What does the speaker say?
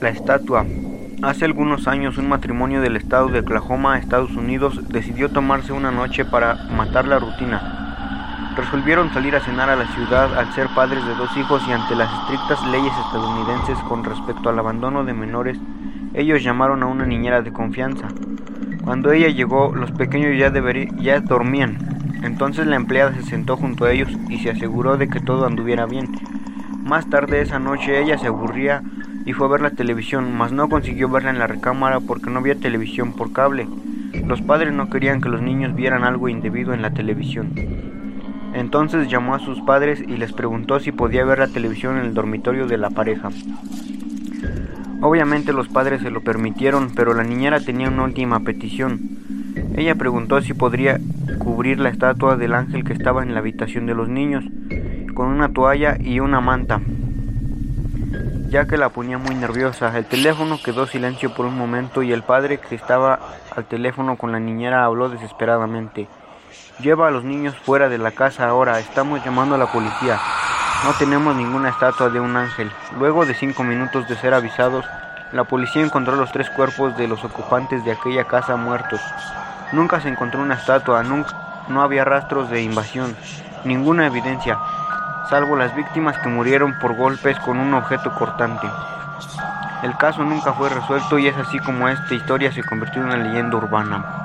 La estatua. Hace algunos años un matrimonio del estado de Oklahoma, Estados Unidos, decidió tomarse una noche para matar la rutina. Resolvieron salir a cenar a la ciudad al ser padres de dos hijos y ante las estrictas leyes estadounidenses con respecto al abandono de menores, ellos llamaron a una niñera de confianza. Cuando ella llegó, los pequeños ya, ya dormían. Entonces la empleada se sentó junto a ellos y se aseguró de que todo anduviera bien. Más tarde esa noche ella se aburría y fue a ver la televisión, mas no consiguió verla en la recámara porque no había televisión por cable. Los padres no querían que los niños vieran algo indebido en la televisión. Entonces llamó a sus padres y les preguntó si podía ver la televisión en el dormitorio de la pareja. Obviamente los padres se lo permitieron, pero la niñera tenía una última petición. Ella preguntó si podría cubrir la estatua del ángel que estaba en la habitación de los niños con una toalla y una manta ya que la ponía muy nerviosa. El teléfono quedó silencio por un momento y el padre que estaba al teléfono con la niñera habló desesperadamente. Lleva a los niños fuera de la casa ahora, estamos llamando a la policía. No tenemos ninguna estatua de un ángel. Luego de cinco minutos de ser avisados, la policía encontró los tres cuerpos de los ocupantes de aquella casa muertos. Nunca se encontró una estatua, nunca, no había rastros de invasión, ninguna evidencia salvo las víctimas que murieron por golpes con un objeto cortante. El caso nunca fue resuelto y es así como esta historia se convirtió en una leyenda urbana.